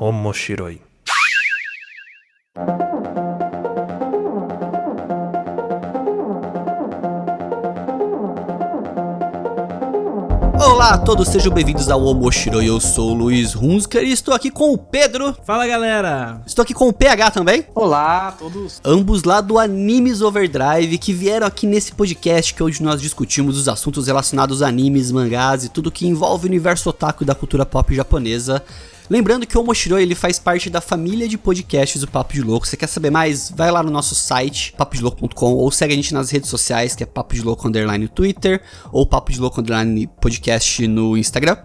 Omoshiroi. Olá a todos, sejam bem-vindos ao Omoshiro. Eu sou o Luiz Hunsker e estou aqui com o Pedro. Fala galera! Estou aqui com o PH também. Olá a todos. Ambos lá do Animes Overdrive que vieram aqui nesse podcast que hoje nós discutimos os assuntos relacionados a animes, mangás e tudo que envolve o universo otaku da cultura pop japonesa. Lembrando que o Omoshiro ele faz parte da família de podcasts do Papo de Louco. Você quer saber mais? Vai lá no nosso site, papodelouco.com, ou segue a gente nas redes sociais, que é Papo de Louco Underline no Twitter, ou Papo de Louco Underline Podcast no Instagram.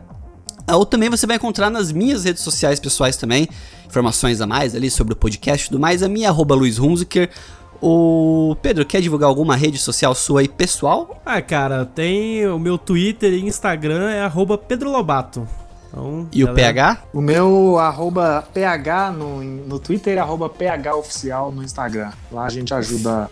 Ou também você vai encontrar nas minhas redes sociais pessoais também, informações a mais ali sobre o podcast e tudo mais. A minha é arroba Luiz Hunziker. O Pedro, quer divulgar alguma rede social sua aí pessoal? Ah, cara, tem o meu Twitter e Instagram é Pedro Lobato. Então, e galera... o PH? O meu arroba PH no, no Twitter, arroba PH oficial no Instagram. Lá a gente ajuda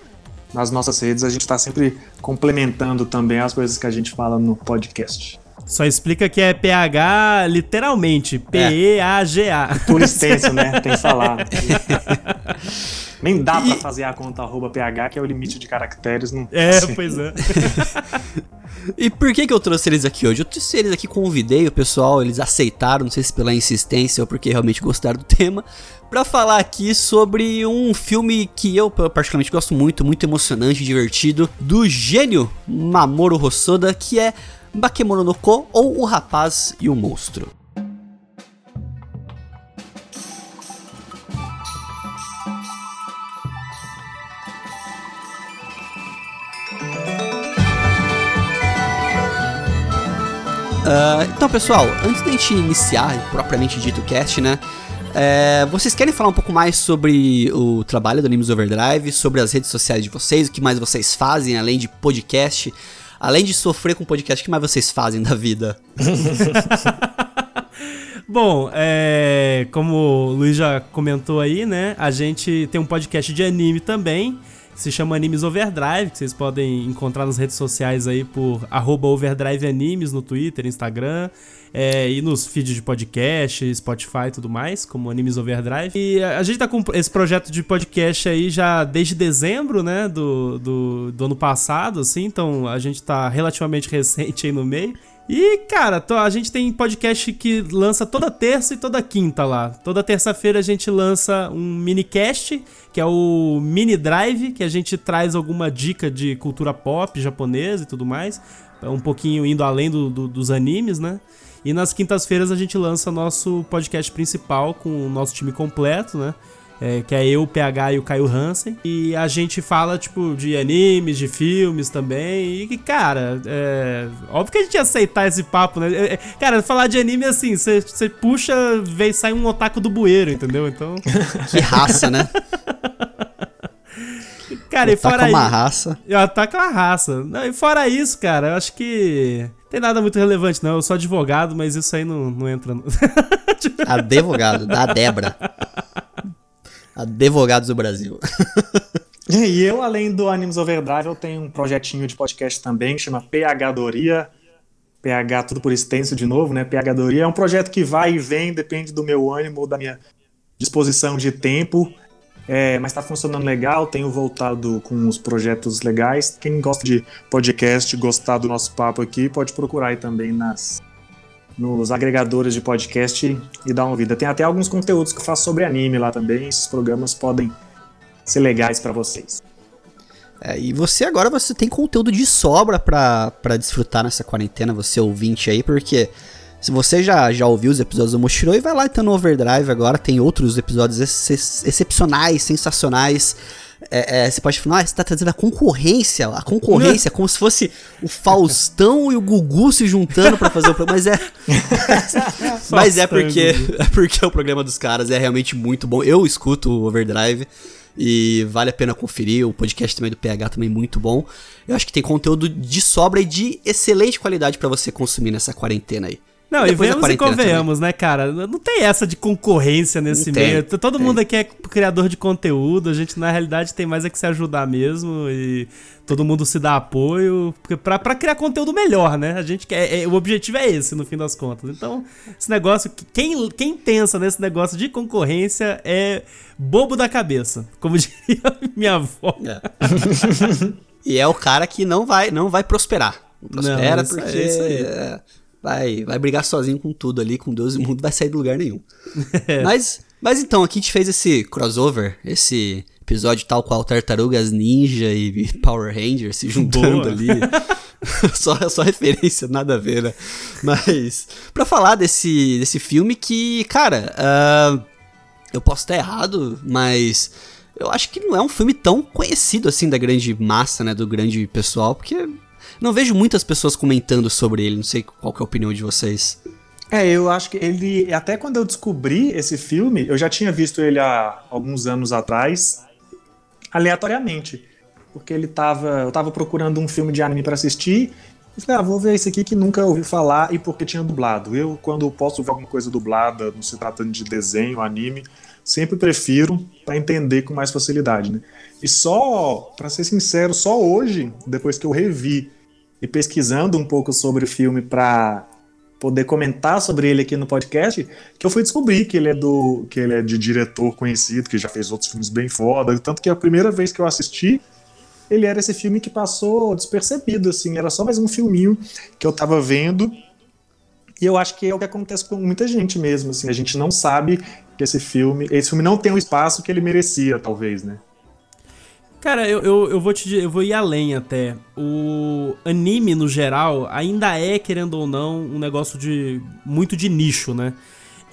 nas nossas redes, a gente está sempre complementando também as coisas que a gente fala no podcast. Só explica que é PH literalmente, P-E-A-G-A. É. Por extenso, né? Tem que falar. Nem dá e... pra fazer a conta arroba PH, que é o limite de caracteres. Não... É, assim. pois é. E por que que eu trouxe eles aqui hoje? Eu trouxe eles aqui, convidei o pessoal, eles aceitaram, não sei se pela insistência ou porque realmente gostaram do tema, para falar aqui sobre um filme que eu particularmente gosto muito, muito emocionante, divertido, do gênio Mamoru Hosoda, que é Bakemono no Ko ou O Rapaz e o Monstro. Uh, então, pessoal, antes da gente iniciar propriamente dito o cast, né? É, vocês querem falar um pouco mais sobre o trabalho do Animes Overdrive, sobre as redes sociais de vocês, o que mais vocês fazem além de podcast? Além de sofrer com podcast, o que mais vocês fazem da vida? Bom, é, como o Luiz já comentou aí, né? A gente tem um podcast de anime também se chama Animes Overdrive, que vocês podem encontrar nas redes sociais aí por arroba Overdrive Animes no Twitter, Instagram, é, e nos feeds de podcast, Spotify e tudo mais, como Animes Overdrive. E a gente tá com esse projeto de podcast aí já desde dezembro, né, do, do, do ano passado, assim, então a gente tá relativamente recente aí no meio. E, cara, a gente tem podcast que lança toda terça e toda quinta lá. Toda terça-feira a gente lança um minicast, que é o Mini Drive, que a gente traz alguma dica de cultura pop japonesa e tudo mais. Um pouquinho indo além do, do, dos animes, né? E nas quintas-feiras a gente lança nosso podcast principal com o nosso time completo, né? É, que é eu, o PH e o Caio Hansen. E a gente fala, tipo, de animes, de filmes também. E, cara, é, óbvio que a gente ia aceitar esse papo, né? É, é cara, falar de anime assim, você puxa, vem sai um otaku do bueiro, entendeu? Então. que raça, né? Cara, e fora uma raça. Ataca uma raça. Não, e fora isso, cara, eu acho que. Tem nada muito relevante, não. Eu sou advogado, mas isso aí não, não entra. No... Advogado, da Debra. Advogados do Brasil. e eu, além do Animes Overdrive, eu tenho um projetinho de podcast também que chama PH Doria. PH tudo por extenso de novo, né? PH Doria é um projeto que vai e vem, depende do meu ânimo, da minha disposição de tempo. É, mas está funcionando legal, tenho voltado com os projetos legais. Quem gosta de podcast, gostar do nosso papo aqui, pode procurar aí também nas nos agregadores de podcast e dar uma vida. Tem até alguns conteúdos que eu faço sobre anime lá também. Esses programas podem ser legais para vocês. É, e você agora você tem conteúdo de sobra para desfrutar nessa quarentena, você ouvinte aí, porque se você já, já ouviu os episódios do Mochiro, vai lá então no Overdrive agora, tem outros episódios ex excepcionais, sensacionais. É, é, você pode falar, ah, você tá trazendo a concorrência, a concorrência, como se fosse o Faustão e o Gugu se juntando para fazer o programa, mas é. mas é porque, é porque o programa dos caras é realmente muito bom. Eu escuto o Overdrive e vale a pena conferir. O podcast também do PH também muito bom. Eu acho que tem conteúdo de sobra e de excelente qualidade para você consumir nessa quarentena aí. Não, e vemos e convenhamos, também. né, cara? Não tem essa de concorrência nesse não meio. Tem, Todo tem. mundo aqui é criador de conteúdo, a gente na realidade tem mais é que se ajudar mesmo e todo mundo se dá apoio pra, pra criar conteúdo melhor, né? A gente quer, é, o objetivo é esse, no fim das contas. Então, esse negócio, quem, quem pensa nesse negócio de concorrência é bobo da cabeça, como diria minha avó. É. e é o cara que não vai, não vai prosperar. Não prospera não, porque... É vai, vai brigar sozinho com tudo ali, com Deus e o mundo, vai sair do lugar nenhum. É. Mas, mas então, aqui a gente fez esse crossover, esse episódio tal qual Tartarugas Ninja e Power Rangers se juntando Boa. ali. só, só referência, nada a ver, né? Mas, pra falar desse, desse filme que, cara, uh, eu posso estar errado, mas eu acho que não é um filme tão conhecido assim da grande massa, né? Do grande pessoal, porque não vejo muitas pessoas comentando sobre ele, não sei qual é a opinião de vocês. É, eu acho que ele. Até quando eu descobri esse filme, eu já tinha visto ele há alguns anos atrás, aleatoriamente. Porque ele tava. Eu tava procurando um filme de anime para assistir. E falei, ah, vou ver esse aqui que nunca ouvi falar e porque tinha dublado. Eu, quando posso ver alguma coisa dublada, não se tratando de desenho, anime, sempre prefiro para entender com mais facilidade, né? E só, para ser sincero, só hoje, depois que eu revi e pesquisando um pouco sobre o filme para poder comentar sobre ele aqui no podcast, que eu fui descobrir que ele é do que ele é de diretor conhecido, que já fez outros filmes bem foda, tanto que a primeira vez que eu assisti, ele era esse filme que passou despercebido assim, era só mais um filminho que eu tava vendo. E eu acho que é o que acontece com muita gente mesmo, assim, a gente não sabe que esse filme, esse filme não tem o espaço que ele merecia, talvez, né? Cara, eu, eu, eu, vou te eu vou ir além até. O anime, no geral, ainda é, querendo ou não, um negócio de muito de nicho, né?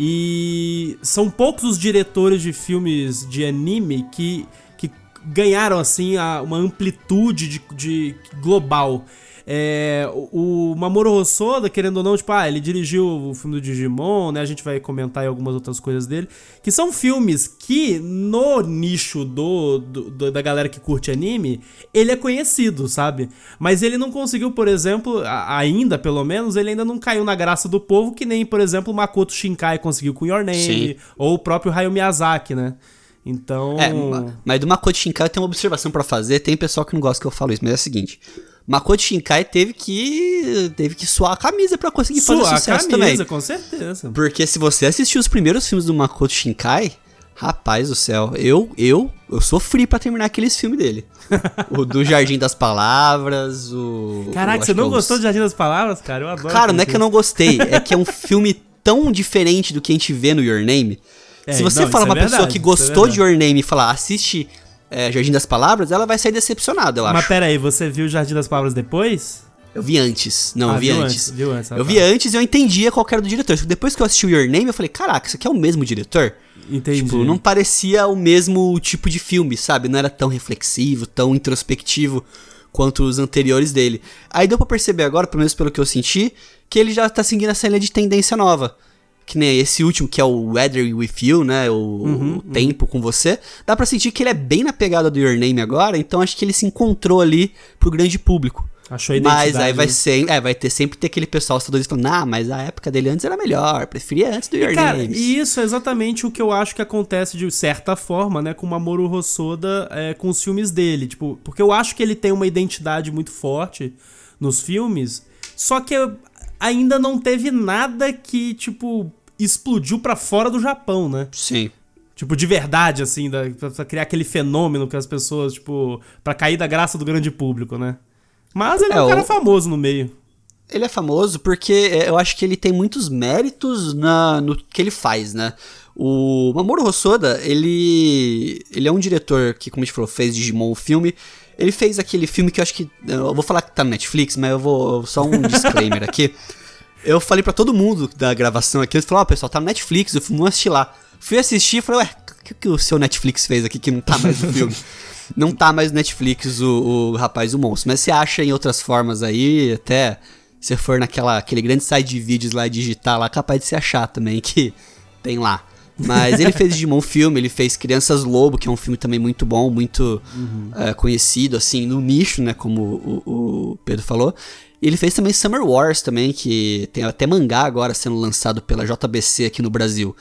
E são poucos os diretores de filmes de anime que, que ganharam, assim, a, uma amplitude de, de global. É, o, Mamoru Hosoda, querendo ou não, tipo, ah, ele dirigiu o filme do Digimon, né? A gente vai comentar aí algumas outras coisas dele. Que são filmes que, no nicho do, do, da galera que curte anime, ele é conhecido, sabe? Mas ele não conseguiu, por exemplo, ainda, pelo menos, ele ainda não caiu na graça do povo, que nem, por exemplo, o Makoto Shinkai conseguiu com Your Name, Sim. ou o próprio Hayao Miyazaki, né? Então. É, mas do Makoto Shinkai eu tenho uma observação para fazer. Tem pessoal que não gosta que eu falo isso, mas é o seguinte: Makoto Shinkai teve que teve que suar a camisa para conseguir suar fazer sucesso a camisa, também. com certeza. Porque se você assistiu os primeiros filmes do Makoto Shinkai, rapaz do céu, eu eu eu sofri para terminar aqueles filmes dele. o do Jardim das Palavras, o Caraca, você não é gostou do Jardim das Palavras, cara? Eu adoro. Cara, não é que eu não gostei, é que é um filme tão diferente do que a gente vê no Your Name. É, se você não, fala uma é pessoa que é gostou é de Your Name e falar, assiste é, Jardim das Palavras, ela vai sair decepcionada, eu acho. Mas pera aí, você viu o Jardim das Palavras depois? Eu vi antes. Não, ah, eu vi antes. antes. Viu antes eu vi antes e eu entendia qual era do diretor. Depois que eu assisti o Your Name, eu falei, caraca, isso aqui é o mesmo diretor? Entendi. Tipo, não parecia o mesmo tipo de filme, sabe? Não era tão reflexivo, tão introspectivo quanto os anteriores dele. Aí deu pra perceber agora, pelo menos pelo que eu senti, que ele já tá seguindo essa linha de tendência nova que nem esse último, que é o Weather With You, né? O, uhum, o Tempo uhum. com você. Dá pra sentir que ele é bem na pegada do Your Name agora, então acho que ele se encontrou ali pro grande público. Achou a Mas aí vai né? ser, é, vai ter sempre ter aquele pessoal estadunidense falando, ah, mas a época dele antes era melhor, preferia antes do Your e, cara, Names. E isso é exatamente o que eu acho que acontece de certa forma, né, com o Mamoru Hosoda é, com os filmes dele, tipo, porque eu acho que ele tem uma identidade muito forte nos filmes, só que ainda não teve nada que, tipo, explodiu para fora do Japão, né? Sim. Tipo, de verdade, assim, da, pra criar aquele fenômeno que as pessoas, tipo, pra cair da graça do grande público, né? Mas ele é, é um cara o... famoso no meio. Ele é famoso porque é, eu acho que ele tem muitos méritos na, no que ele faz, né? O Mamoru Hosoda, ele, ele é um diretor que, como a gente falou, fez Digimon o filme. Ele fez aquele filme que eu acho que. Eu vou falar que tá no Netflix, mas eu vou. Só um disclaimer aqui. Eu falei para todo mundo da gravação aqui, eles falaram, ó, oh, pessoal, tá no Netflix, eu fui não assistir lá. Fui assistir e falei, ué, o que, que o seu Netflix fez aqui que não tá mais no filme? não tá mais no Netflix o, o rapaz o monstro. Mas você acha em outras formas aí, até se for naquela aquele grande site de vídeos lá digitar lá, capaz de se achar também que tem lá. Mas ele fez Digimon filme, ele fez Crianças Lobo, que é um filme também muito bom, muito uhum. uh, conhecido, assim, no nicho, né, como o, o Pedro falou. Ele fez também Summer Wars também, que tem até mangá agora sendo lançado pela JBC aqui no Brasil.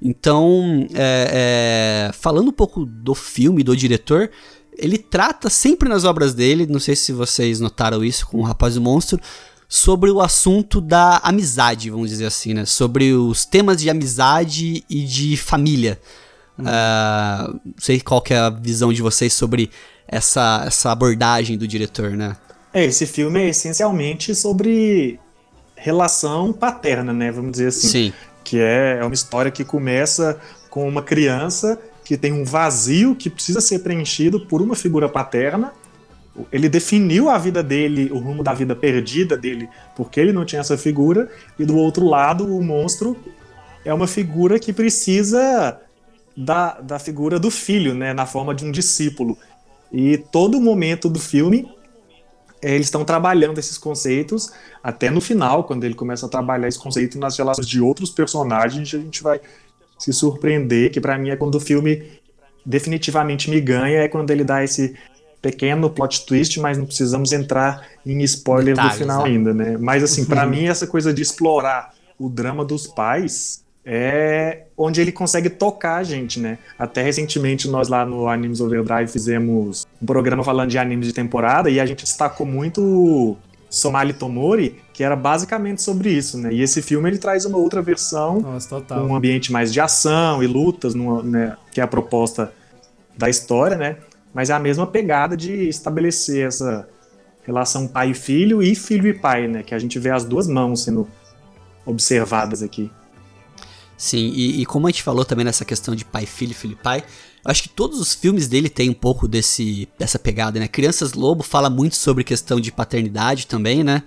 Então, é, é, falando um pouco do filme, do diretor, ele trata sempre nas obras dele, não sei se vocês notaram isso com o Rapaz e o Monstro, sobre o assunto da amizade, vamos dizer assim, né? Sobre os temas de amizade e de família. Hum. Uh, não sei qual que é a visão de vocês sobre essa, essa abordagem do diretor, né? É, esse filme é essencialmente sobre relação paterna, né? Vamos dizer assim. Sim. Que é, é uma história que começa com uma criança que tem um vazio que precisa ser preenchido por uma figura paterna. Ele definiu a vida dele, o rumo da vida perdida dele, porque ele não tinha essa figura. E do outro lado, o monstro é uma figura que precisa da, da figura do filho, né? Na forma de um discípulo. E todo momento do filme eles estão trabalhando esses conceitos até no final, quando ele começa a trabalhar esse conceito nas relações de outros personagens, a gente vai se surpreender, que para mim é quando o filme definitivamente me ganha, é quando ele dá esse pequeno plot twist, mas não precisamos entrar em spoiler Detalhes, do final né? ainda, né? Mas assim, para uhum. mim essa coisa de explorar o drama dos pais é onde ele consegue tocar a gente, né? Até recentemente nós lá no Animes Overdrive fizemos um programa falando de animes de temporada e a gente destacou muito Somali Tomori, que era basicamente sobre isso, né? E esse filme ele traz uma outra versão, Nossa, um ambiente mais de ação e lutas, numa, né? que é a proposta da história, né? Mas é a mesma pegada de estabelecer essa relação pai e filho e filho e pai, né? Que a gente vê as duas mãos sendo observadas aqui. Sim, e, e, como a gente falou também nessa questão de pai, filho, filho e pai, acho que todos os filmes dele têm um pouco desse, dessa pegada, né? Crianças Lobo fala muito sobre questão de paternidade também, né?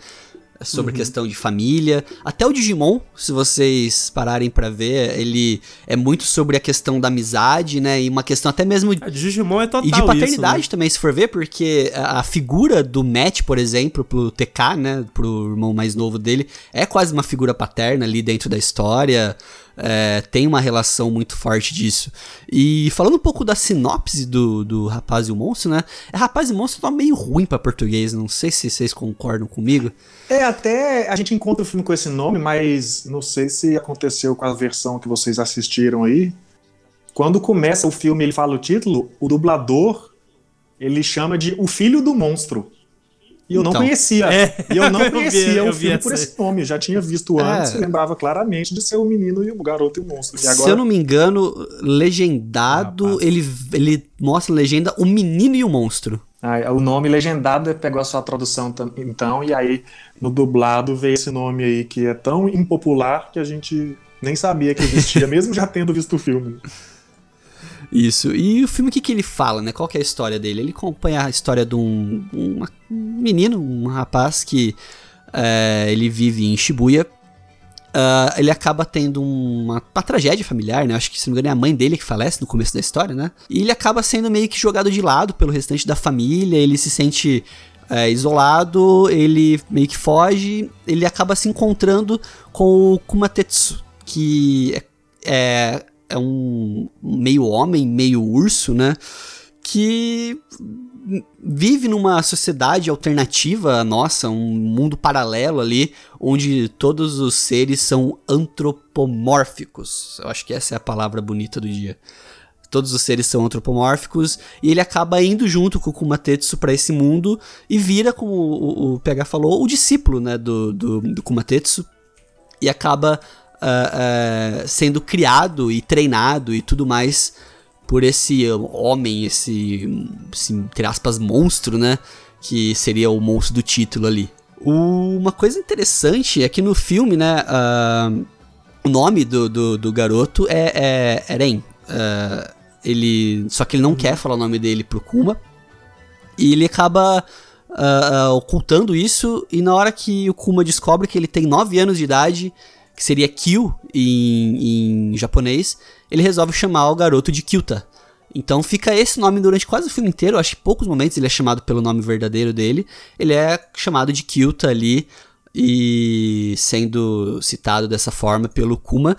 sobre uhum. questão de família. Até o Digimon, se vocês pararem para ver, ele é muito sobre a questão da amizade, né? E uma questão até mesmo. A Digimon é total. E de paternidade isso, né? também, se for ver, porque a, a, figura do Matt, por exemplo, pro TK, né? Pro irmão mais novo dele, é quase uma figura paterna ali dentro da história. É, tem uma relação muito forte disso. E falando um pouco da sinopse do, do Rapaz e o Monstro, né? É Rapaz e Monstro tá meio ruim para português, não sei se vocês concordam comigo. É, até a gente encontra o filme com esse nome, mas não sei se aconteceu com a versão que vocês assistiram aí. Quando começa o filme, ele fala o título, o dublador ele chama de O Filho do Monstro. E eu então, não conhecia. É, e eu não conhecia eu vi, o filme por esse nome. Eu já tinha visto é. antes é. e lembrava claramente de ser o menino e o garoto e o monstro. E agora... Se eu não me engano, legendado, ele, ele mostra legenda O Menino e o Monstro. Ah, o nome legendado pegou a sua tradução então, e aí no dublado veio esse nome aí que é tão impopular que a gente nem sabia que existia, mesmo já tendo visto o filme. Isso. E o filme, o que, que ele fala, né? Qual que é a história dele? Ele acompanha a história de um, um menino, um rapaz que é, ele vive em Shibuya. Uh, ele acaba tendo uma, uma, tragédia familiar, né? Acho que, se não me engano, é a mãe dele que falece no começo da história, né? E ele acaba sendo meio que jogado de lado pelo restante da família. Ele se sente é, isolado, ele meio que foge. Ele acaba se encontrando com o Kumatetsu, que é, é é um meio homem, meio urso, né? Que vive numa sociedade alternativa nossa, um mundo paralelo ali, onde todos os seres são antropomórficos. Eu acho que essa é a palavra bonita do dia. Todos os seres são antropomórficos e ele acaba indo junto com o Kumatetsu para esse mundo e vira, como o, o PH falou, o discípulo né, do, do, do Kumatetsu e acaba uh, sendo criado e treinado e tudo mais por esse homem, esse, esse, entre aspas, monstro, né? Que seria o monstro do título ali. Uma coisa interessante é que no filme, né? Uh, o nome do, do, do, garoto é, é Eren. Uh, ele, só que ele não quer falar o nome dele pro Kuma. E ele acaba uh, ocultando isso. E na hora que o Kuma descobre que ele tem 9 anos de idade, que seria Kyu em, em japonês, ele resolve chamar o garoto de Kyuta. Então fica esse nome durante quase o filme inteiro. Acho que poucos momentos ele é chamado pelo nome verdadeiro dele. Ele é chamado de Kyuta ali e sendo citado dessa forma pelo Kuma,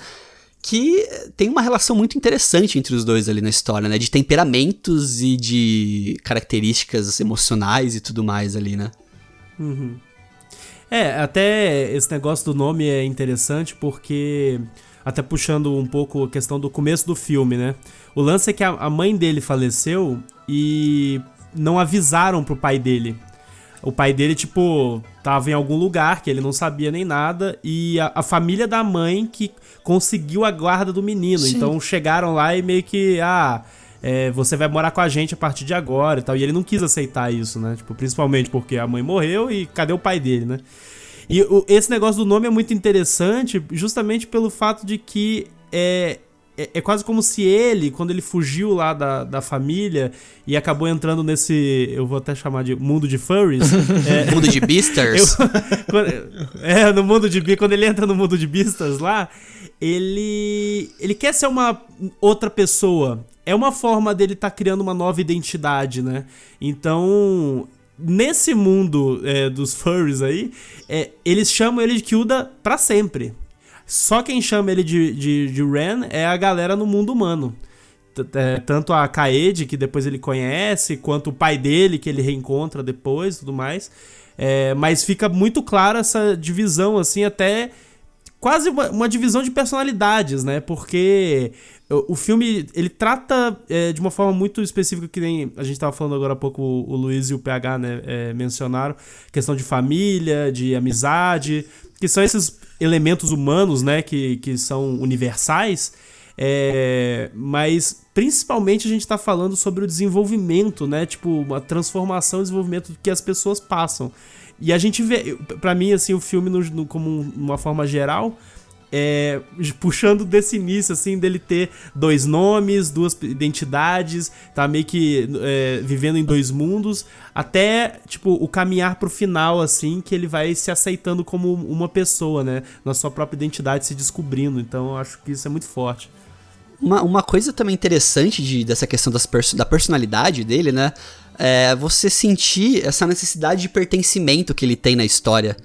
que tem uma relação muito interessante entre os dois ali na história, né? De temperamentos e de características emocionais e tudo mais ali, né? Uhum. É, até esse negócio do nome é interessante porque. Até puxando um pouco a questão do começo do filme, né? O lance é que a mãe dele faleceu e não avisaram pro pai dele. O pai dele, tipo, tava em algum lugar que ele não sabia nem nada. E a, a família da mãe que conseguiu a guarda do menino. Sim. Então chegaram lá e meio que. Ah, é, você vai morar com a gente a partir de agora e tal. E ele não quis aceitar isso, né? Tipo, principalmente porque a mãe morreu e cadê o pai dele, né? E o, esse negócio do nome é muito interessante justamente pelo fato de que é, é, é, quase como se ele, quando ele fugiu lá da, da família e acabou entrando nesse. Eu vou até chamar de mundo de furries. é, mundo de beasters? Eu, quando, é, no mundo de. Quando ele entra no mundo de beasters lá, ele. Ele quer ser uma outra pessoa. É uma forma dele estar tá criando uma nova identidade, né? Então, nesse mundo é, dos furries aí, é, eles chamam ele de Kyuda pra sempre. Só quem chama ele de, de, de Ren é a galera no mundo humano. É, tanto a Kaede, que depois ele conhece, quanto o pai dele, que ele reencontra depois tudo mais. É, mas fica muito clara essa divisão, assim, até quase uma, uma, divisão de personalidades, né? Porque o, o filme, ele trata é, de uma forma muito específica, que nem a gente estava falando agora há pouco, o, o Luiz e o PH, né, é, mencionaram, questão de família, de amizade, que são esses elementos humanos, né, que, que são universais, é, mas principalmente a gente está falando sobre o desenvolvimento, né, tipo, uma transformação e desenvolvimento que as pessoas passam. E a gente vê, para mim, assim, o filme, no, no, como uma forma geral, é, puxando desse início, assim, dele ter dois nomes, duas identidades, tá meio que é, vivendo em dois mundos, até, tipo, o caminhar pro final, assim, que ele vai se aceitando como uma pessoa, né? Na sua própria identidade, se descobrindo. Então, eu acho que isso é muito forte. Uma, uma coisa também interessante de, dessa questão das perso da personalidade dele, né? É você sentir essa necessidade de pertencimento que ele tem na história.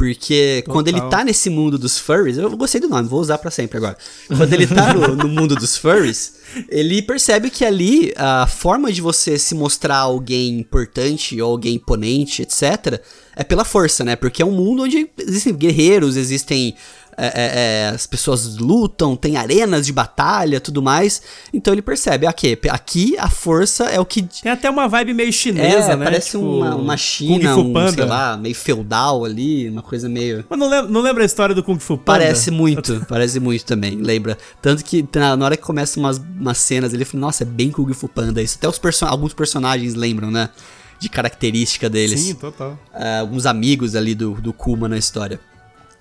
Porque Total. quando ele tá nesse mundo dos furries, eu gostei do nome, vou usar para sempre agora. Quando ele tá no, no, mundo dos furries, ele percebe que ali a forma de você se mostrar alguém importante ou alguém imponente, etc., é pela força, né? Porque é um mundo onde existem guerreiros, existem é, é, é, as pessoas lutam, tem arenas de batalha, tudo mais. Então ele percebe, aqui, aqui a força é o que. Tem até uma vibe meio chinesa, é, né? Parece tipo, uma, uma China, um, sei lá, meio feudal ali, uma coisa meio. Mas não lembra, não lembra a história do Kung Fu Panda? Parece muito, parece muito também, lembra? Tanto que na, na hora que começa umas, umas cenas ele fala, nossa, é bem Kung Fu Panda isso. Até os alguns personagens lembram, né? De característica deles. Sim, total. Uh, alguns amigos ali do, do Kuma na história.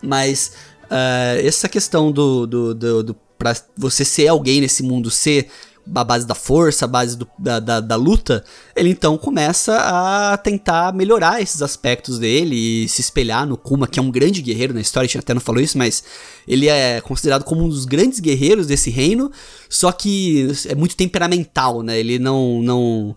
Mas uh, essa questão do, do, do, do para você ser alguém nesse mundo, ser a base da força, a base do, da, da, da, luta, ele então começa a tentar melhorar esses aspectos dele e se espelhar no Kuma, que é um grande guerreiro na história, a gente até não falou isso, mas ele é considerado como um dos grandes guerreiros desse reino, só que é muito temperamental, né? Ele não, não,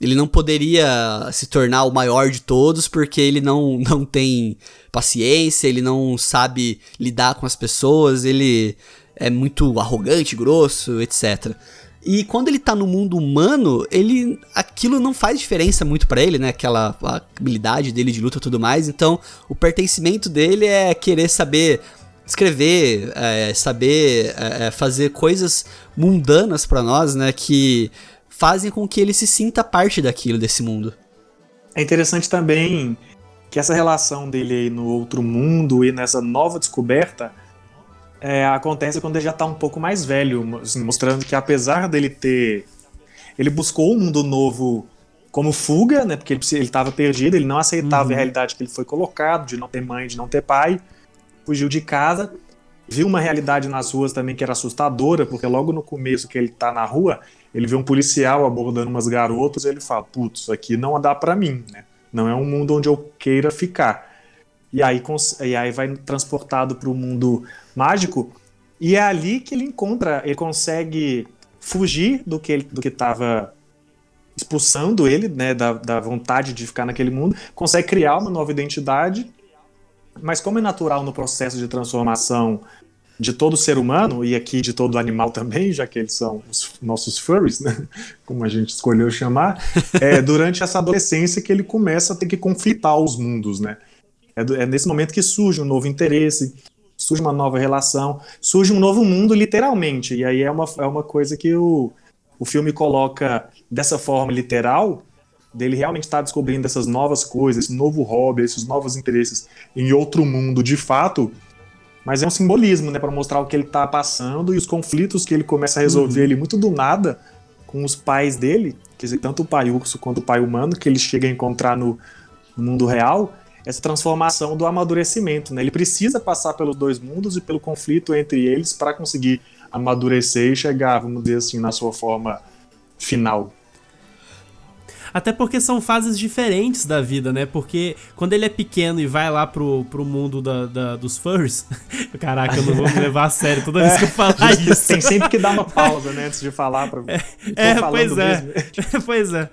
ele não poderia se tornar o maior de todos porque ele não, não tem paciência, ele não sabe lidar com as pessoas, ele é muito arrogante, grosso, etc. E quando ele tá no mundo humano, ele aquilo não faz diferença muito para ele, né? Aquela habilidade dele de luta e tudo mais. Então, o pertencimento dele é querer saber escrever, é, saber é, é fazer coisas mundanas para nós, né? Que fazem com que ele se sinta parte daquilo, desse mundo. É interessante também que essa relação dele aí no outro mundo e nessa nova descoberta é, acontece quando ele já está um pouco mais velho, assim, mostrando que apesar dele ter. Ele buscou um mundo novo como fuga, né? Porque ele estava perdido, ele não aceitava uhum. a realidade que ele foi colocado, de não ter mãe, de não ter pai, fugiu de casa, viu uma realidade nas ruas também que era assustadora, porque logo no começo que ele está na rua, ele vê um policial abordando umas garotas e ele fala: Putz, isso aqui não dá para mim, né? Não é um mundo onde eu queira ficar. E aí, e aí vai transportado para o mundo mágico e é ali que ele encontra, ele consegue fugir do que ele, do que estava expulsando ele, né, da, da vontade de ficar naquele mundo, consegue criar uma nova identidade, mas como é natural no processo de transformação de todo ser humano, e aqui de todo animal também, já que eles são os nossos furries, né? como a gente escolheu chamar, é durante essa adolescência que ele começa a ter que conflitar os mundos, né? É, é nesse momento que surge um novo interesse, surge uma nova relação, surge um novo mundo, literalmente. E aí é uma, é uma coisa que o, o filme coloca dessa forma literal, dele realmente estar tá descobrindo essas novas coisas, esse novo hobby, esses novos interesses em outro mundo de fato. Mas é um simbolismo, né, para mostrar o que ele está passando e os conflitos que ele começa a resolver uhum. muito do nada com os pais dele, quer dizer, tanto o pai urso quanto o pai humano, que ele chega a encontrar no, no mundo real, essa transformação do amadurecimento. Né? Ele precisa passar pelos dois mundos e pelo conflito entre eles para conseguir amadurecer e chegar, vamos dizer assim, na sua forma final. Até porque são fases diferentes da vida, né? Porque quando ele é pequeno e vai lá pro, pro mundo da, da dos furs, caraca, eu não vou me levar a sério toda vez que eu falar isso. Tem sempre que dar uma pausa, né? Antes de falar. Pra... É, é pois é. pois é.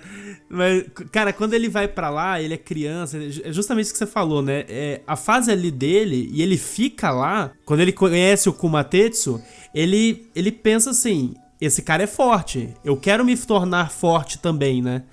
Mas, cara, quando ele vai para lá, ele é criança, é justamente isso que você falou, né? É, a fase ali dele, e ele fica lá, quando ele conhece o Kumatetsu, ele, ele pensa assim: esse cara é forte, eu quero me tornar forte também, né?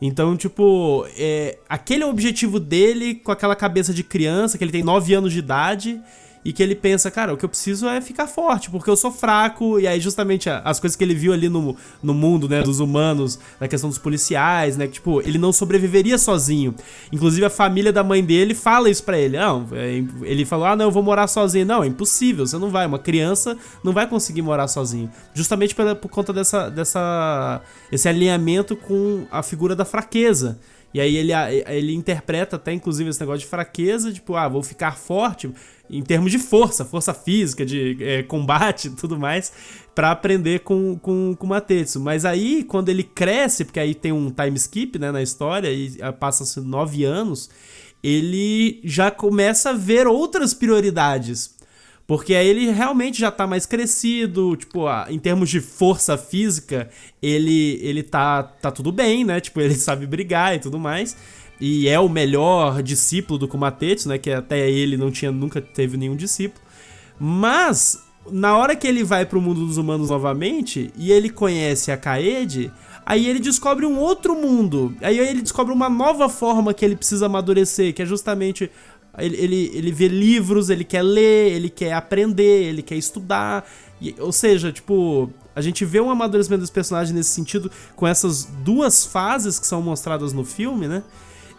Então, tipo, é, aquele é o objetivo dele com aquela cabeça de criança, que ele tem 9 anos de idade, e que ele pensa, cara, o que eu preciso é ficar forte, porque eu sou fraco, e aí justamente as coisas que ele viu ali no, no mundo, né, dos humanos, na questão dos policiais, né, que, tipo, ele não sobreviveria sozinho. Inclusive a família da mãe dele fala isso para ele, não, é, ele falou, ah, não, eu vou morar sozinho. Não, é impossível, você não vai, uma criança não vai conseguir morar sozinho. Justamente por, conta dessa, dessa, esse alinhamento com a figura da fraqueza. E aí ele, ele interpreta até, inclusive, esse negócio de fraqueza, tipo, ah, vou ficar forte em termos de força, força física, de é, combate e tudo mais, para aprender com, com, com o Matetsu. Mas aí, quando ele cresce, porque aí tem um time skip né, na história, e ah, passa-se nove anos, ele já começa a ver outras prioridades. Porque aí ele realmente já tá mais crescido, tipo, em termos de força física, ele ele tá, tá tudo bem, né? Tipo, ele sabe brigar e tudo mais e é o melhor discípulo do Kumatetsu, né? Que até ele não tinha nunca teve nenhum discípulo. Mas na hora que ele vai para o mundo dos humanos novamente e ele conhece a Kaede, aí ele descobre um outro mundo. Aí ele descobre uma nova forma que ele precisa amadurecer, que é justamente ele, ele, ele vê livros, ele quer ler, ele quer aprender, ele quer estudar. E, ou seja, tipo, a gente vê um amadurecimento dos personagens nesse sentido com essas duas fases que são mostradas no filme, né?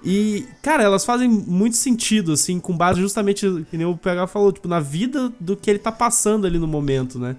E, cara, elas fazem muito sentido, assim, com base justamente, que nem o PH falou, tipo, na vida do que ele tá passando ali no momento, né?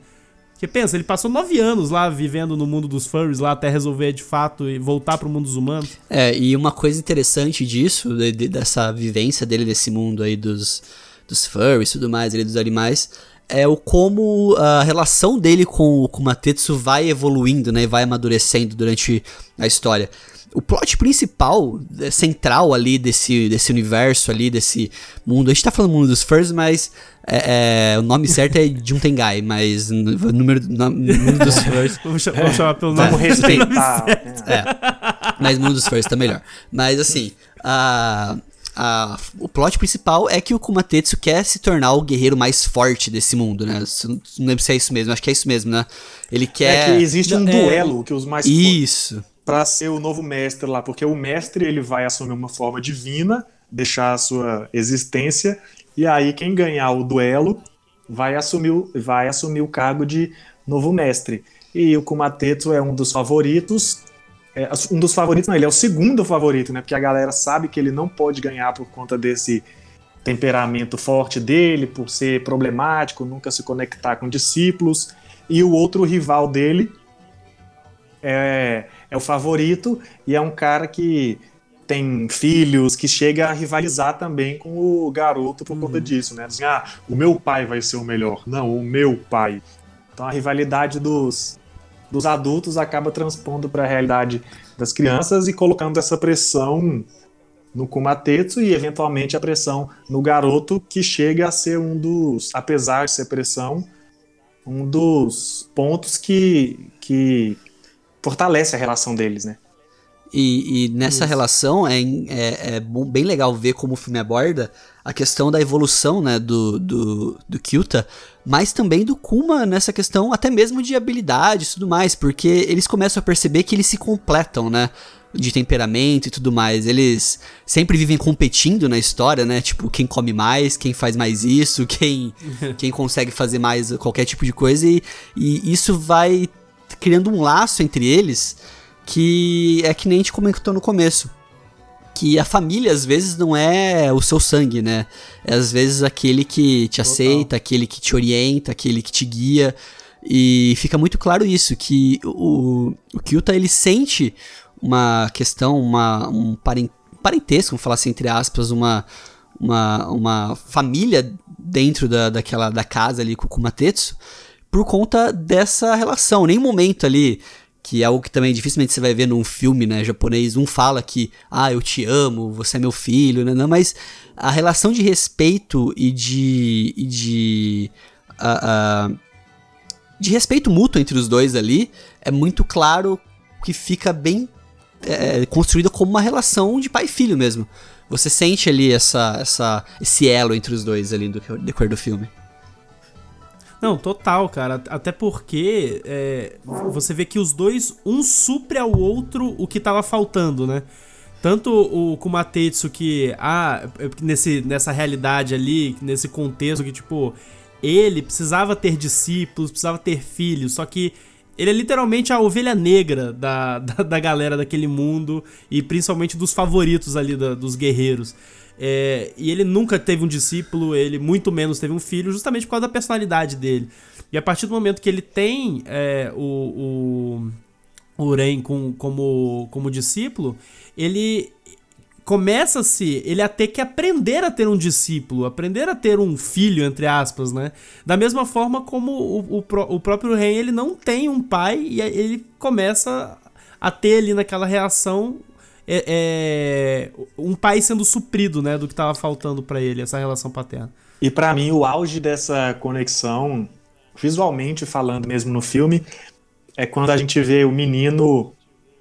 Porque pensa, ele passou nove anos lá vivendo no mundo dos furries, lá até resolver de fato e voltar pro mundo dos humanos. É, e uma coisa interessante disso, de, de, dessa vivência dele desse mundo aí dos, dos furries e tudo mais, ele dos animais, é o como a relação dele com, o Matetsu vai evoluindo, né? E vai amadurecendo durante a história o plot principal, é, central ali desse, desse universo ali, desse mundo. A gente tá falando mundo dos Furs, mas é, é, o nome certo é Juntengai, mas o número no, mundo dos Furs. vamos, chamar pelo nome. Vamos respeitar. é. Mas mundo dos Furs tá melhor. Mas assim, a. O plot principal é que o Kumatetsu quer se tornar o guerreiro mais forte desse mundo, né? Não lembro se é isso mesmo, acho que é isso mesmo, né? Ele quer. É que existe um é, duelo que os mais Isso para ser o novo mestre lá, porque o mestre ele vai assumir uma forma divina, deixar a sua existência, e aí quem ganhar o duelo vai assumir, vai assumir o cargo de novo mestre. E o Kumatetsu é um dos favoritos, é, um dos favoritos, não, ele é o segundo favorito, né? Porque a galera sabe que ele não pode ganhar por conta desse temperamento forte dele, por ser problemático, nunca se conectar com discípulos. E o outro rival dele é é o favorito e é um cara que tem filhos, que chega a rivalizar também com o garoto por uhum. conta disso, né? Assim, ah, o meu pai vai ser o melhor. Não, o meu pai. Então a rivalidade dos, dos adultos acaba transpondo para a realidade das crianças e colocando essa pressão no Kumatetsu e eventualmente a pressão no garoto que chega a ser um dos, apesar de ser pressão, um dos pontos que, que fortalece a relação deles, né? E, e nessa Isso. relação é, é, é bem legal ver como o filme aborda a questão da evolução né, do, do, do Kyuta, mas também do Kuma nessa questão até mesmo de habilidades e tudo mais, porque eles começam a perceber que eles se completam, né? De temperamento e tudo mais. Eles sempre vivem competindo na história, né? Tipo, quem come mais, quem faz mais isso, quem, quem consegue fazer mais qualquer tipo de coisa. E, e isso vai criando um laço entre eles que é que nem a gente comentou no começo que a família às vezes não é o seu sangue, né? É às vezes aquele que te Total. aceita, aquele que te orienta, aquele que te guia. E fica muito claro isso, que o, o Kyuta ele sente uma questão, uma, um parentesco, vamos falar assim, entre aspas, uma, uma, uma família dentro da, daquela da casa ali com o Kumatetsu, por conta dessa relação. Nenhum momento ali que é algo que também dificilmente você vai ver num filme, né, japonês, um fala que, ah, eu te amo, você é meu filho, né, não, mas a relação de respeito e de, e de, uh, uh, de respeito mútuo entre os dois ali, é muito claro que fica bem é, construída como uma relação de pai e filho mesmo. Você sente ali essa, essa, esse elo entre os dois ali no decorrer do filme. Não, total, cara. Até porque é, você vê que os dois, um supre ao outro o que tava faltando, né? Tanto o Kumatetsu que, ah, nesse, nessa realidade ali, nesse contexto que, tipo, ele precisava ter discípulos, precisava ter filhos, só que ele é literalmente a ovelha negra da, da, da galera daquele mundo e principalmente dos favoritos ali da, dos guerreiros. É, e ele nunca teve um discípulo, ele muito menos teve um filho, justamente por causa da personalidade dele. E a partir do momento que ele tem é, o, o, o Ren com, como, como discípulo, ele começa-se ele a ter que aprender a ter um discípulo, aprender a ter um filho, entre aspas, né? Da mesma forma como o, o, o próprio Ren, ele não tem um pai e ele começa a ter ali naquela reação é, é, um pai sendo suprido, né, do que estava faltando para ele, essa relação paterna. E para mim, o auge dessa conexão, visualmente falando mesmo no filme, é quando a gente vê o menino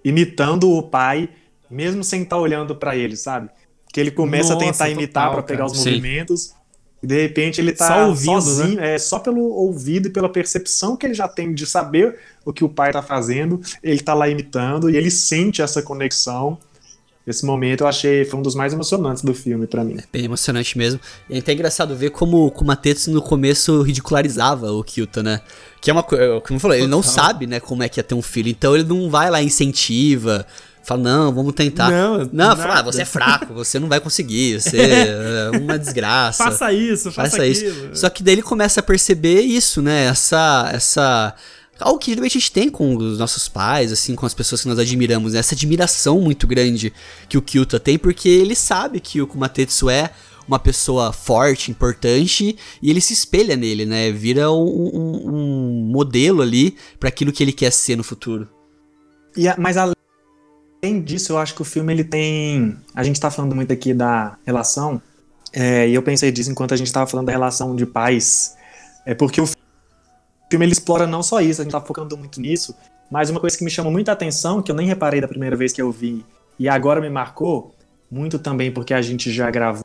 imitando o pai, mesmo sem estar tá olhando para ele, sabe? Que ele começa Nossa, a tentar imitar para pegar os Sim. movimentos. E de repente ele tá só ouvindo, né? sozinho, né? é só pelo ouvido e pela percepção que ele já tem de saber o que o pai tá fazendo, ele tá lá imitando e ele sente essa conexão esse momento eu achei foi um dos mais emocionantes do filme para mim. É bem emocionante mesmo. E é até engraçado ver como, como a Tetsu no começo ridicularizava o Kyuta, né? Que é uma coisa, é como eu falei, ele não sabe, né, como é que é ter um filho. Então ele não vai lá e incentiva, fala, não, vamos tentar. Não, não fala, ah, você é fraco, você não vai conseguir, você é uma desgraça. faça isso, faça, faça isso. Só que daí ele começa a perceber isso, né? Essa, essa algo que geralmente a gente tem com os nossos pais, assim, com as pessoas que nós admiramos, né? essa admiração muito grande que o Kyuta tem, porque ele sabe que o Kumatetsu é uma pessoa forte, importante, e ele se espelha nele, né? Vira um, um, um modelo ali para aquilo que ele quer ser no futuro. E a, mas além disso, eu acho que o filme ele tem. A gente tá falando muito aqui da relação, é, e eu pensei disso enquanto a gente tava falando da relação de pais. É porque o filme ele explora não só isso, a gente tá focando muito nisso, mas uma coisa que me chamou muita atenção, que eu nem reparei da primeira vez que eu vi, e agora me marcou, muito também porque a gente já gravou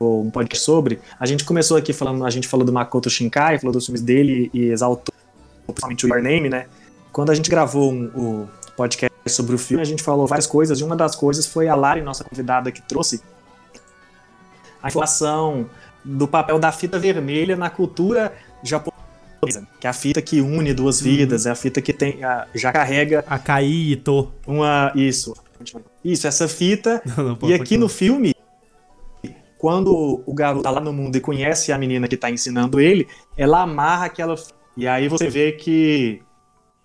um podcast sobre, a gente começou aqui falando, a gente falou do Makoto Shinkai, falou dos filmes dele e exaltou principalmente o Your Name, né? Quando a gente gravou um, o podcast sobre o filme, a gente falou várias coisas, e uma das coisas foi a Lari, nossa convidada, que trouxe a informação do papel da fita vermelha na cultura japonesa que é a fita que une duas vidas, é a fita que tem a, já carrega a Kaito. Uma isso. Isso, essa fita. Não, não, e aqui no filme quando o garoto tá lá no mundo e conhece a menina que tá ensinando ele, ela amarra aquela e aí você vê que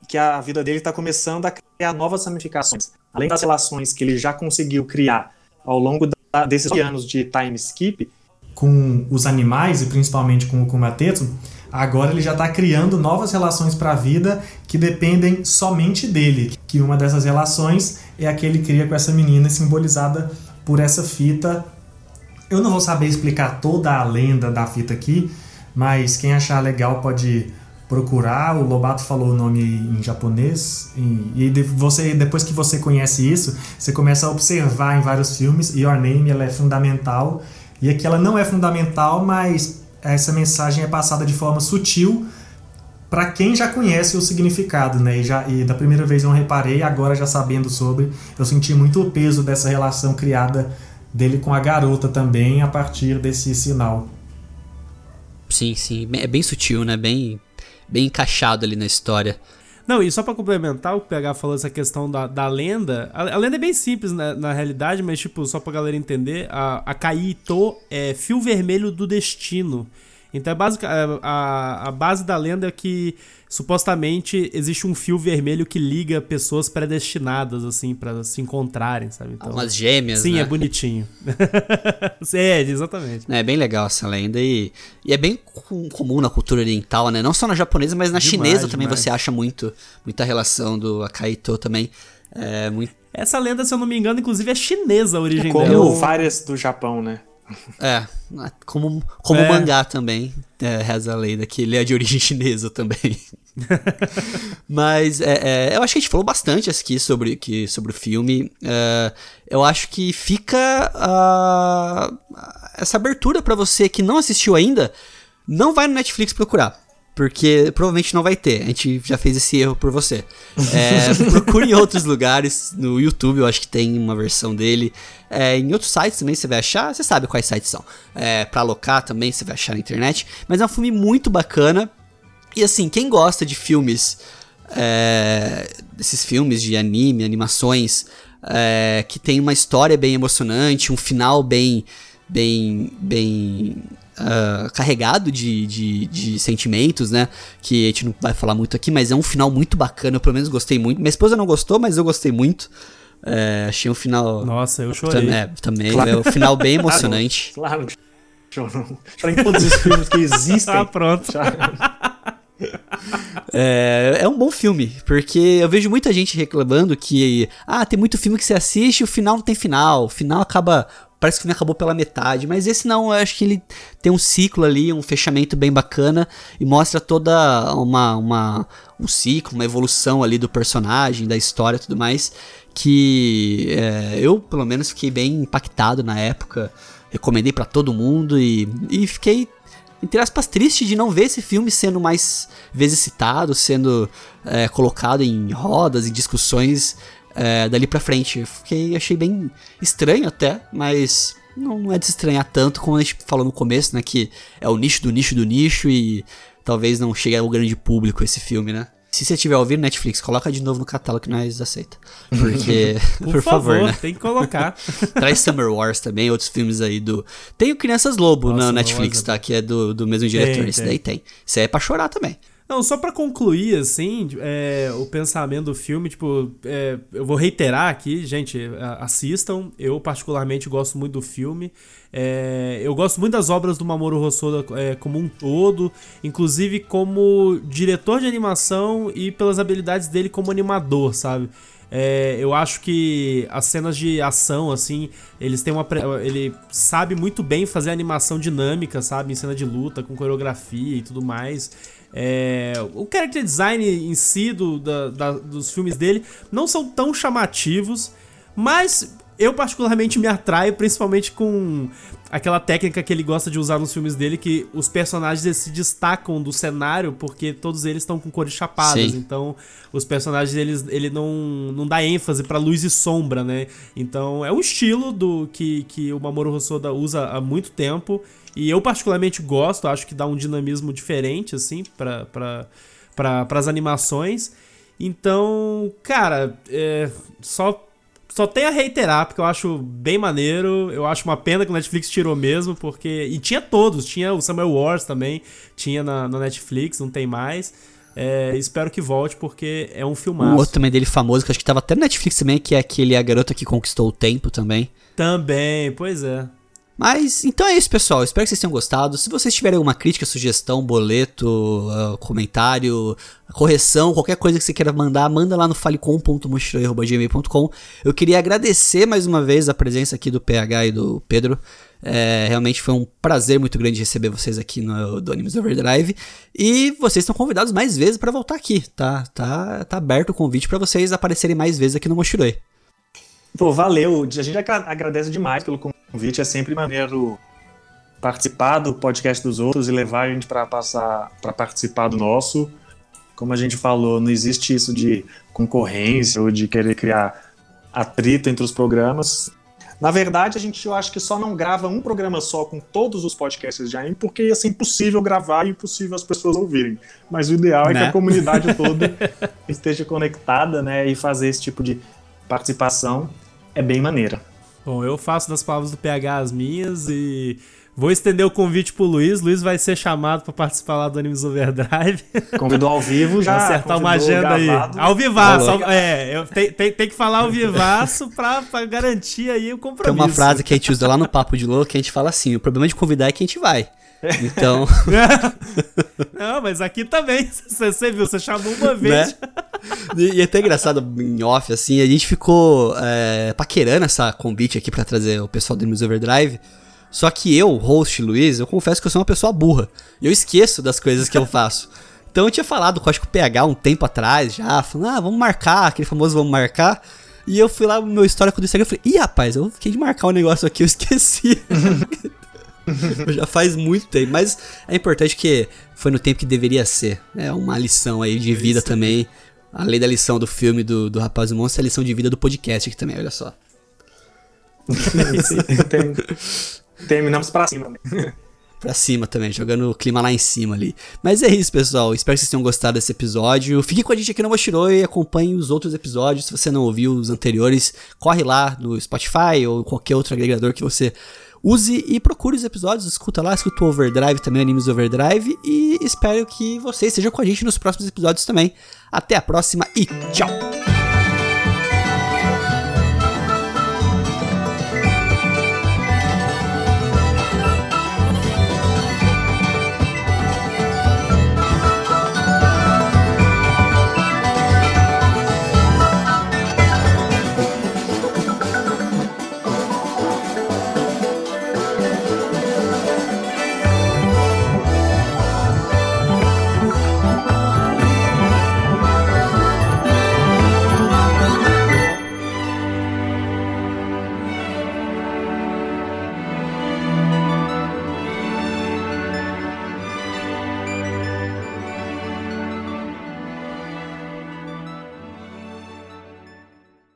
que a vida dele está começando a criar novas ramificações. Além das relações que ele já conseguiu criar ao longo da, desses anos de time skip com os animais e principalmente com o Kumatetsu, Agora ele já está criando novas relações para a vida que dependem somente dele. Que uma dessas relações é a que ele cria com essa menina simbolizada por essa fita. Eu não vou saber explicar toda a lenda da fita aqui, mas quem achar legal pode procurar. O Lobato falou o nome em japonês e, você depois que você conhece isso, você começa a observar em vários filmes. Your Name ela é fundamental e aqui ela não é fundamental, mas essa mensagem é passada de forma sutil para quem já conhece o significado, né? E, já, e da primeira vez eu não reparei, agora já sabendo sobre, eu senti muito o peso dessa relação criada dele com a garota também a partir desse sinal. Sim, sim, é bem sutil, né? Bem, bem encaixado ali na história. Não, e só para complementar o que o PH falou, essa questão da, da lenda. A, a lenda é bem simples né, na realidade, mas, tipo, só pra galera entender, a, a Kaito é fio vermelho do destino. Então, é basic, a, a, a base da lenda é que supostamente existe um fio vermelho que liga pessoas predestinadas, assim, para se encontrarem, sabe? Então, Umas gêmeas, Sim, né? é bonitinho. é, exatamente. É bem legal essa lenda e, e é bem comum na cultura oriental, né? Não só na japonesa, mas na demais, chinesa também demais. você acha muito muita relação do Akaito também. É muito... Essa lenda, se eu não me engano, inclusive é chinesa a origem é como dela. Como várias do Japão, né? É, como, como é. mangá também, é, reza a lenda, que ele é de origem chinesa também. Mas é, é, eu acho que a gente falou bastante aqui sobre, que, sobre o filme. É, eu acho que fica uh, essa abertura para você que não assistiu ainda, não vai no Netflix procurar porque provavelmente não vai ter. A gente já fez esse erro por você. É, procure em outros lugares, no YouTube eu acho que tem uma versão dele. É, em outros sites também você vai achar, você sabe quais sites são. É, pra alocar também você vai achar na internet. Mas é um filme muito bacana. E assim, quem gosta de filmes, é, desses filmes de anime, animações, é, que tem uma história bem emocionante, um final bem, bem, bem uh, carregado de, de, de, sentimentos, né? Que a gente não vai falar muito aqui, mas é um final muito bacana. Eu pelo menos gostei muito. Minha esposa não gostou, mas eu gostei muito. É, achei um final. Nossa, eu chorei. É, também. Claro. É um final bem emocionante. Claro, claro. Chorei em todos os filmes que existem. Ah, pronto. É, é, um bom filme, porque eu vejo muita gente reclamando que ah, tem muito filme que você assiste e o final não tem final, o final acaba parece que o filme acabou pela metade, mas esse não, eu acho que ele tem um ciclo ali, um fechamento bem bacana e mostra toda uma, uma um ciclo, uma evolução ali do personagem, da história e tudo mais, que é, eu pelo menos fiquei bem impactado na época, recomendei para todo mundo e, e fiquei entre aspas, triste de não ver esse filme sendo mais vezes citado, sendo é, colocado em rodas, em discussões é, dali pra frente. Fiquei, achei bem estranho até, mas não, não é de se estranhar tanto como a gente falou no começo, né? Que é o nicho do nicho do nicho e talvez não chegue ao grande público esse filme, né? Se você tiver ouvindo Netflix, coloca de novo no catálogo que nós aceita. Porque, por, por favor, favor, né? tem que colocar. Traz Summer Wars também, outros filmes aí do. Tem o Crianças Lobo Nossa, na Netflix, tá? Que é do, do mesmo diretor. Tem, Esse tem. daí tem. Isso aí é pra chorar também. Não, só para concluir, assim, é, o pensamento do filme, tipo, é, eu vou reiterar aqui, gente, assistam. Eu, particularmente, gosto muito do filme. É, eu gosto muito das obras do Mamoru Hosoda é, como um todo, inclusive como diretor de animação e pelas habilidades dele como animador, sabe? É, eu acho que as cenas de ação, assim, eles têm uma. Ele sabe muito bem fazer animação dinâmica, sabe? Em cena de luta, com coreografia e tudo mais. É, o character design em si do, da, da, dos filmes dele não são tão chamativos, mas eu particularmente me atraio, principalmente com aquela técnica que ele gosta de usar nos filmes dele, que os personagens se destacam do cenário porque todos eles estão com cores chapadas. Sim. Então, os personagens eles, ele não, não dá ênfase para luz e sombra, né? Então, é um estilo do que, que o Mamoru Hosoda usa há muito tempo e eu particularmente gosto, acho que dá um dinamismo diferente, assim, para pra, as animações. Então, cara, é, só só tenho a reiterar, porque eu acho bem maneiro. Eu acho uma pena que o Netflix tirou mesmo, porque. E tinha todos, tinha o Summer Wars também, tinha na, na Netflix, não tem mais. É, espero que volte, porque é um filmaço. Um outro também dele famoso, que acho que tava até na Netflix também, que é aquele A Garota que Conquistou o Tempo também. Também, pois é. Mas então é isso, pessoal. Espero que vocês tenham gostado. Se vocês tiverem alguma crítica, sugestão, boleto, uh, comentário, correção, qualquer coisa que você queira mandar, manda lá no falecom.mochilei.gmail.com. Eu queria agradecer mais uma vez a presença aqui do PH e do Pedro. É, realmente foi um prazer muito grande receber vocês aqui no do Animes Overdrive. E vocês estão convidados mais vezes para voltar aqui, tá? Tá, tá aberto o convite para vocês aparecerem mais vezes aqui no Moshiroi. Pô, valeu. A gente agradece demais pelo convite. É sempre maneiro participar do podcast dos outros e levar a gente para passar para participar do nosso. Como a gente falou, não existe isso de concorrência ou de querer criar atrito entre os programas. Na verdade, a gente eu acho que só não grava um programa só com todos os podcasts de anime, porque ia ser impossível gravar e impossível as pessoas ouvirem. Mas o ideal né? é que a né? comunidade toda esteja conectada, né, e fazer esse tipo de participação é bem maneira. Bom, eu faço das palavras do PH as minhas e Vou estender o convite pro Luiz. Luiz vai ser chamado para participar lá do Animes Overdrive. Convidou ao vivo já. acertar uma agenda gravado. aí. Ao vivaço. Ao, é, eu tem, tem, tem, que falar ao vivaço pra, pra garantir aí o compromisso. Tem uma frase que a gente usa lá no Papo de Louco que a gente fala assim: o problema de convidar é que a gente vai. Então. Não, mas aqui também. Você, viu, você chamou uma vez. Né? E é até engraçado em off, assim, a gente ficou é, paquerando essa convite aqui para trazer o pessoal do Animes Overdrive. Só que eu, host Luiz, eu confesso que eu sou uma pessoa burra. Eu esqueço das coisas que eu faço. Então eu tinha falado com o PH um tempo atrás já, falando, ah, vamos marcar, aquele famoso vamos marcar. E eu fui lá no meu histórico do Instagram e falei, ih, rapaz, eu fiquei de marcar um negócio aqui, eu esqueci. já faz muito tempo. Mas é importante que foi no tempo que deveria ser. É uma lição aí de vida também. Além da lição do filme do, do Rapaz do Monstro, é a lição de vida do podcast aqui também, olha só. Terminamos pra cima. Né? pra cima também, jogando o clima lá em cima ali. Mas é isso, pessoal. Espero que vocês tenham gostado desse episódio. Fique com a gente aqui no Moshiroi e acompanhe os outros episódios. Se você não ouviu os anteriores, corre lá no Spotify ou qualquer outro agregador que você use e procure os episódios, escuta lá, escuta o Overdrive também, Animes Overdrive. E espero que vocês estejam com a gente nos próximos episódios também. Até a próxima e tchau!